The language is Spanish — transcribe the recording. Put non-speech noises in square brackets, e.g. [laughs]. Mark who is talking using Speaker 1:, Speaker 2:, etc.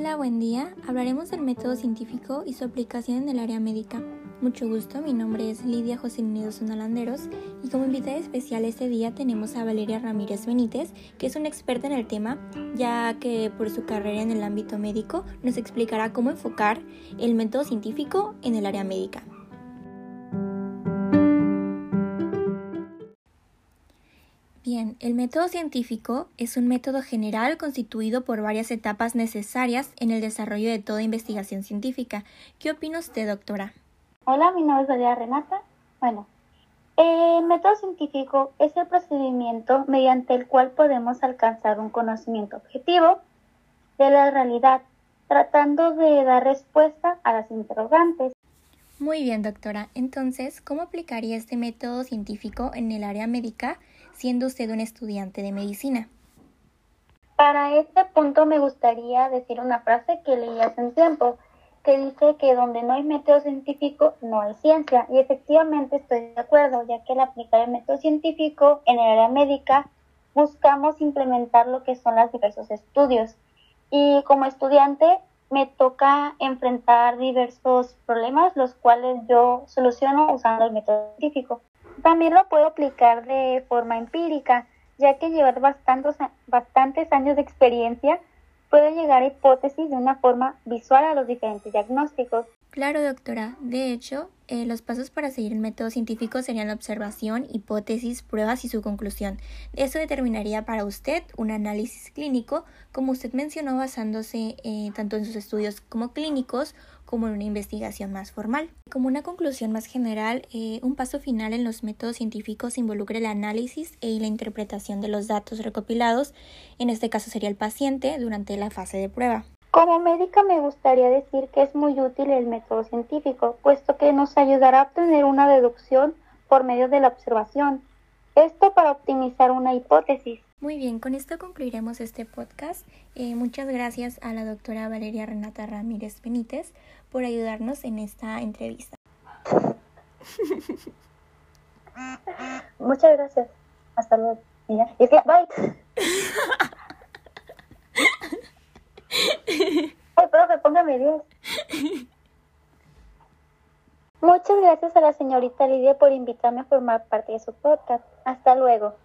Speaker 1: Hola, buen día. Hablaremos del método científico y su aplicación en el área médica. Mucho gusto, mi nombre es Lidia José Unidos Sonalanderos y como invitada especial este día tenemos a Valeria Ramírez Benítez, que es una experta en el tema, ya que por su carrera en el ámbito médico nos explicará cómo enfocar el método científico en el área médica. Bien, el método científico es un método general constituido por varias etapas necesarias en el desarrollo de toda investigación científica. ¿Qué opina usted, doctora?
Speaker 2: Hola, mi nombre es María Renata. Bueno, el método científico es el procedimiento mediante el cual podemos alcanzar un conocimiento objetivo de la realidad, tratando de dar respuesta a las interrogantes.
Speaker 1: Muy bien, doctora. Entonces, ¿cómo aplicaría este método científico en el área médica siendo usted un estudiante de medicina?
Speaker 2: Para este punto me gustaría decir una frase que leí hace un tiempo, que dice que donde no hay método científico no hay ciencia. Y efectivamente estoy de acuerdo, ya que al aplicar el método científico en el área médica buscamos implementar lo que son los diversos estudios. Y como estudiante me toca enfrentar diversos problemas, los cuales yo soluciono usando el método científico. También lo puedo aplicar de forma empírica, ya que llevar bastantes, bastantes años de experiencia puede llegar a hipótesis de una forma visual a los diferentes diagnósticos.
Speaker 1: Claro, doctora. De hecho, eh, los pasos para seguir el método científico serían la observación, hipótesis, pruebas y su conclusión. Eso determinaría para usted un análisis clínico, como usted mencionó, basándose eh, tanto en sus estudios como clínicos como en una investigación más formal. Como una conclusión más general, eh, un paso final en los métodos científicos involucra el análisis e y la interpretación de los datos recopilados, en este caso sería el paciente, durante la fase de prueba.
Speaker 2: Como médica me gustaría decir que es muy útil el método científico, puesto que nos ayudará a obtener una deducción por medio de la observación. Esto para optimizar una hipótesis.
Speaker 1: Muy bien, con esto concluiremos este podcast. Eh, muchas gracias a la doctora Valeria Renata Ramírez Benítez por ayudarnos en esta entrevista. [laughs]
Speaker 2: Muchas gracias. Hasta luego. Bye. [laughs] Ay, profe, póngame 10. [laughs] Muchas gracias a la señorita Lidia por invitarme a formar parte de su podcast. Hasta luego.